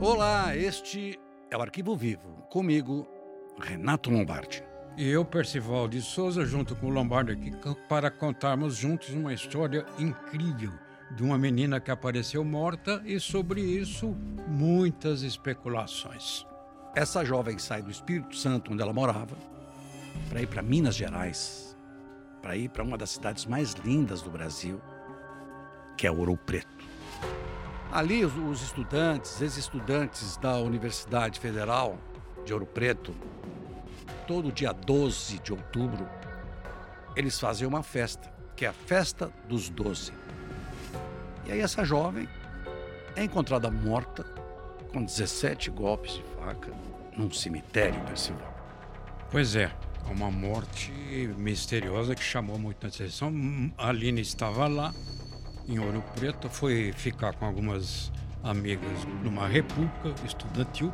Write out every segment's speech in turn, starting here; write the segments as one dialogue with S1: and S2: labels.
S1: Olá, este é o Arquivo Vivo. Comigo, Renato Lombardi.
S2: E eu, Percival de Souza, junto com o Lombardi aqui, para contarmos juntos uma história incrível de uma menina que apareceu morta e sobre isso muitas especulações.
S1: Essa jovem sai do Espírito Santo, onde ela morava, para ir para Minas Gerais, para ir para uma das cidades mais lindas do Brasil, que é Ouro Preto. Ali, os estudantes, ex-estudantes da Universidade Federal de Ouro Preto, todo dia 12 de outubro, eles fazem uma festa, que é a Festa dos Doze. E aí, essa jovem é encontrada morta com 17 golpes de faca num cemitério, Percival.
S2: Pois é, uma morte misteriosa que chamou muita atenção. A Aline estava lá em Ouro Preto, foi ficar com algumas amigas numa república estudantil.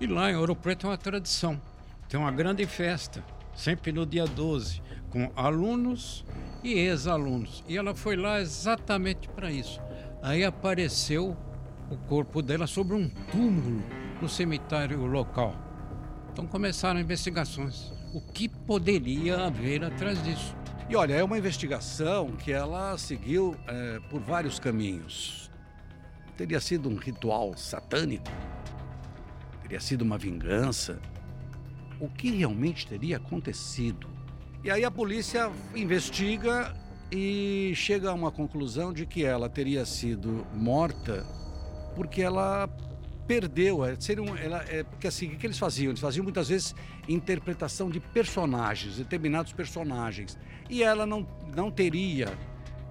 S2: E lá em Ouro Preto é uma tradição. Tem uma grande festa, sempre no dia 12, com alunos e ex-alunos. E ela foi lá exatamente para isso. Aí apareceu o corpo dela sobre um túmulo no cemitério local. Então começaram investigações. O que poderia haver atrás disso?
S1: E olha, é uma investigação que ela seguiu é, por vários caminhos. Teria sido um ritual satânico? Teria sido uma vingança? O que realmente teria acontecido? E aí a polícia investiga e chega a uma conclusão de que ela teria sido morta porque ela perdeu. É, seria um, ela, é, porque assim, o que eles faziam? Eles faziam muitas vezes interpretação de personagens, determinados personagens. E ela não, não teria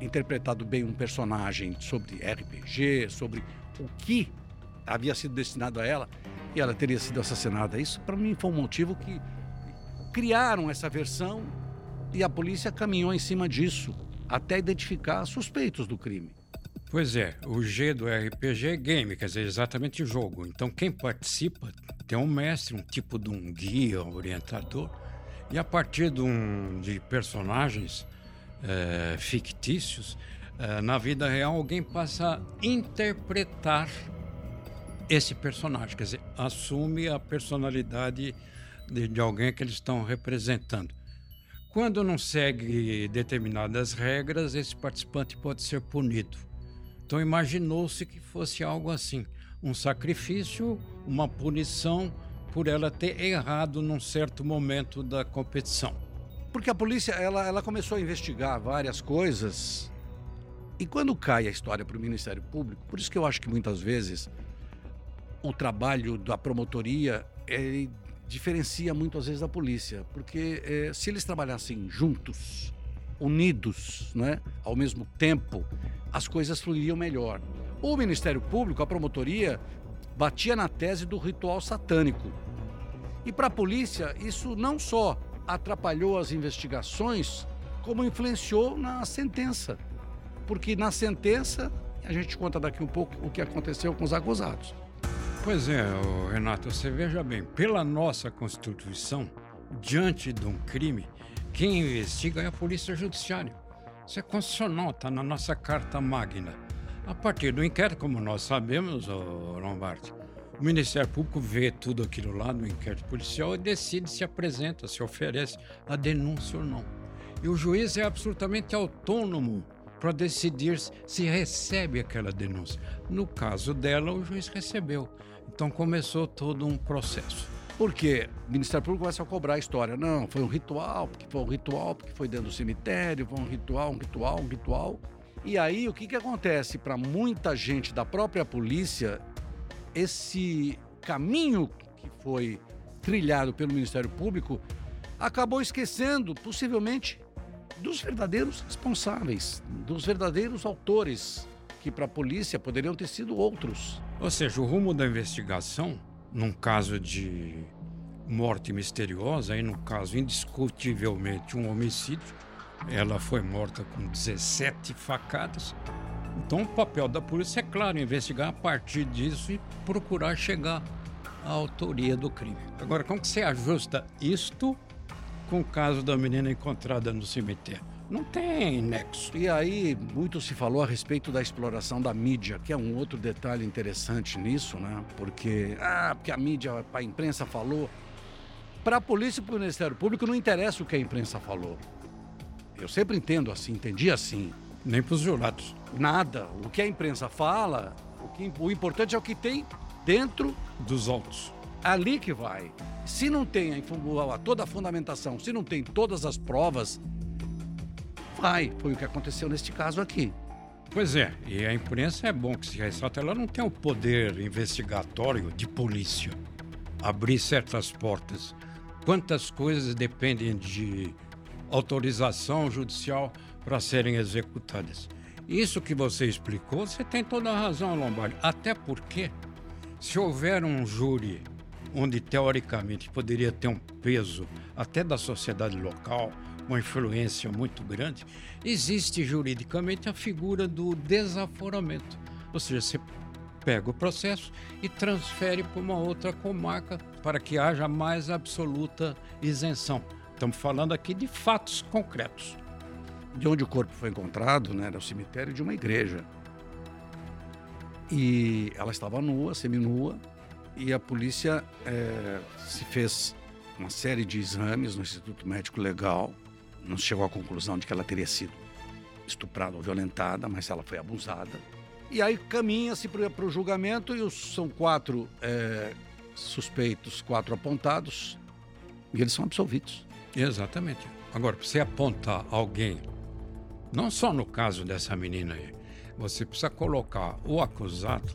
S1: interpretado bem um personagem sobre RPG, sobre o que havia sido destinado a ela, e ela teria sido assassinada. Isso, para mim, foi um motivo que criaram essa versão e a polícia caminhou em cima disso até identificar suspeitos do crime.
S2: Pois é, o G do RPG é game, quer dizer, exatamente jogo. Então quem participa tem um mestre, um tipo de um guia, um orientador, e a partir de, um, de personagens é, fictícios, é, na vida real alguém passa a interpretar esse personagem, quer dizer, assume a personalidade de, de alguém que eles estão representando. Quando não segue determinadas regras, esse participante pode ser punido. Então imaginou-se que fosse algo assim, um sacrifício, uma punição por ela ter errado num certo momento da competição.
S1: Porque a polícia ela, ela começou a investigar várias coisas e quando cai a história para o Ministério Público, por isso que eu acho que muitas vezes o trabalho da promotoria diferencia muito às vezes da polícia, porque é, se eles trabalhassem juntos, unidos, né, ao mesmo tempo, as coisas fluiriam melhor. O Ministério Público, a promotoria, batia na tese do ritual satânico. E para a polícia, isso não só atrapalhou as investigações, como influenciou na sentença. Porque na sentença, a gente conta daqui um pouco o que aconteceu com os acusados.
S2: Pois é, Renato, você veja bem, pela nossa Constituição, diante de um crime, quem investiga é a Polícia Judiciária. Isso é constitucional, está na nossa Carta Magna. A partir do inquérito, como nós sabemos, Lombardi, o Ministério Público vê tudo aquilo lá no inquérito policial e decide se apresenta, se oferece a denúncia ou não. E o juiz é absolutamente autônomo para decidir se recebe aquela denúncia. No caso dela, o juiz recebeu. Então começou todo um processo.
S1: Porque o Ministério Público começa a cobrar a história. Não, foi um ritual, porque foi um ritual, porque foi dentro do cemitério, foi um ritual, um ritual, um ritual. E aí o que, que acontece? Para muita gente da própria polícia, esse caminho que foi trilhado pelo Ministério Público acabou esquecendo, possivelmente, dos verdadeiros responsáveis, dos verdadeiros autores, que para a polícia poderiam ter sido outros.
S2: Ou seja, o rumo da investigação num caso de morte misteriosa, aí no caso indiscutivelmente um homicídio, ela foi morta com 17 facadas. Então o papel da polícia é claro, investigar a partir disso e procurar chegar à autoria do crime. Agora, como que você ajusta isto com o caso da menina encontrada no cemitério. Não tem nexo.
S1: E aí, muito se falou a respeito da exploração da mídia, que é um outro detalhe interessante nisso, né? Porque, ah, porque a mídia, a imprensa falou. Para a polícia e para o Ministério Público não interessa o que a imprensa falou. Eu sempre entendo assim, entendi assim.
S2: Nem para os jurados.
S1: Nada. O que a imprensa fala, o, que, o importante é o que tem dentro
S2: dos autos.
S1: Ali que vai. Se não tem a, toda a fundamentação, se não tem todas as provas, vai. Foi o que aconteceu neste caso aqui.
S2: Pois é, e a imprensa é bom que se ressalta, ela não tem o poder investigatório de polícia abrir certas portas. Quantas coisas dependem de autorização judicial para serem executadas. Isso que você explicou, você tem toda a razão, Lombardi. Até porque, se houver um júri onde teoricamente poderia ter um peso até da sociedade local, uma influência muito grande, existe juridicamente a figura do desaforamento. Ou seja, você pega o processo e transfere para uma outra comarca para que haja mais absoluta isenção. Estamos falando aqui de fatos concretos.
S1: De onde o corpo foi encontrado, né, era o cemitério de uma igreja. E ela estava nua, seminua, e a polícia é, se fez uma série de exames no Instituto Médico Legal não chegou à conclusão de que ela teria sido estuprada ou violentada, mas ela foi abusada. E aí caminha-se para o julgamento e os, são quatro é, suspeitos, quatro apontados, e eles são absolvidos.
S2: Exatamente. Agora, para você apontar alguém, não só no caso dessa menina aí, você precisa colocar o acusado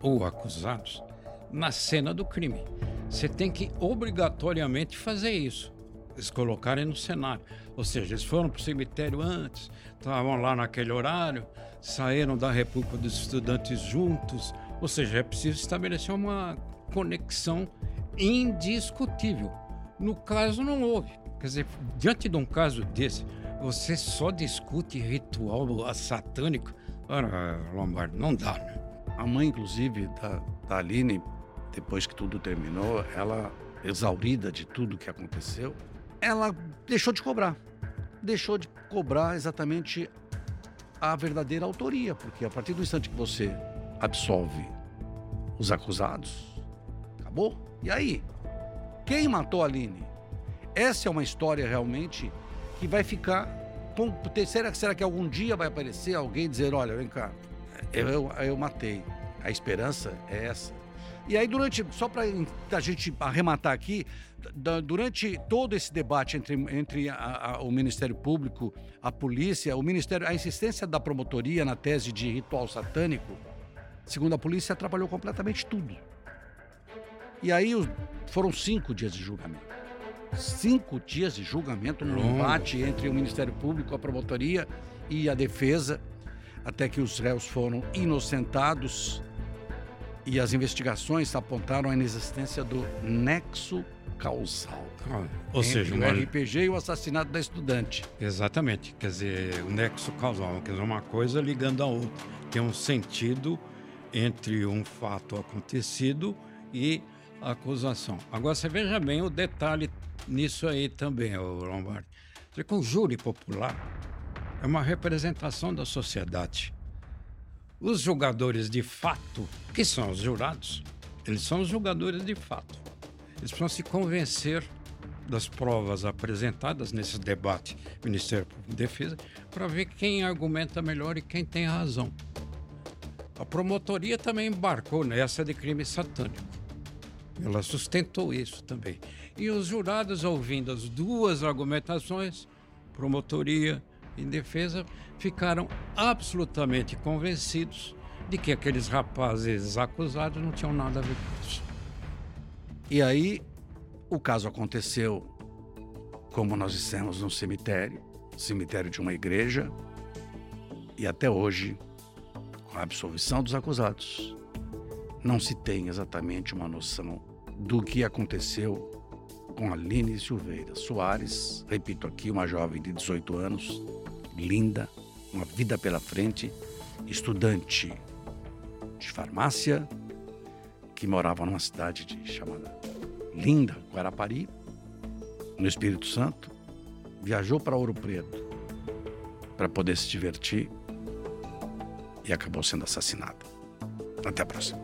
S2: ou acusados na cena do crime. Você tem que obrigatoriamente fazer isso. Eles colocarem no cenário. Ou seja, eles foram para o cemitério antes, estavam lá naquele horário, saíram da República dos Estudantes juntos. Ou seja, é preciso estabelecer uma conexão indiscutível. No caso, não houve. Quer dizer, diante de um caso desse, você só discute ritual satânico. Ora, Lombardo, não dá, né?
S1: A mãe, inclusive, da, da Aline, depois que tudo terminou, ela, exaurida de tudo que aconteceu, ela deixou de cobrar. Deixou de cobrar exatamente a verdadeira autoria, porque a partir do instante que você absolve os acusados, acabou. E aí? Quem matou a Aline? Essa é uma história realmente que vai ficar. Com, será, será que algum dia vai aparecer alguém dizer: olha, vem cá, eu, eu matei? A esperança é essa. E aí, durante, só para a gente arrematar aqui, durante todo esse debate entre, entre a, a, o Ministério Público, a polícia, o Ministério, a insistência da promotoria na tese de ritual satânico, segundo a polícia, atrapalhou completamente tudo. E aí foram cinco dias de julgamento. Cinco dias de julgamento no embate entre o Ministério Público, a promotoria e a defesa, até que os réus foram inocentados e as investigações apontaram a inexistência do nexo causal.
S2: Ah, ou seja,
S1: o. RPG e o assassinato da estudante.
S2: Exatamente. Quer dizer, o nexo causal, quer dizer, uma coisa ligando a outra. Tem um sentido entre um fato acontecido e a acusação. Agora, você veja bem o detalhe nisso aí também, Lombardi. O júri popular, é uma representação da sociedade. Os jogadores de fato, que são os jurados, eles são os jogadores de fato. Eles precisam se convencer das provas apresentadas nesse debate Ministério Público Defesa para ver quem argumenta melhor e quem tem razão. A promotoria também embarcou nessa de crime satânico. Ela sustentou isso também. E os jurados, ouvindo as duas argumentações, promotoria e defesa, ficaram absolutamente convencidos de que aqueles rapazes acusados não tinham nada a ver com isso.
S1: E aí, o caso aconteceu, como nós dissemos, no cemitério cemitério de uma igreja e até hoje, com a absolvição dos acusados, não se tem exatamente uma noção do que aconteceu com Aline Silveira Soares, repito aqui, uma jovem de 18 anos, linda, uma vida pela frente, estudante de farmácia, que morava numa cidade de, chamada Linda, Guarapari, no Espírito Santo, viajou para Ouro Preto para poder se divertir e acabou sendo assassinada. Até a próxima.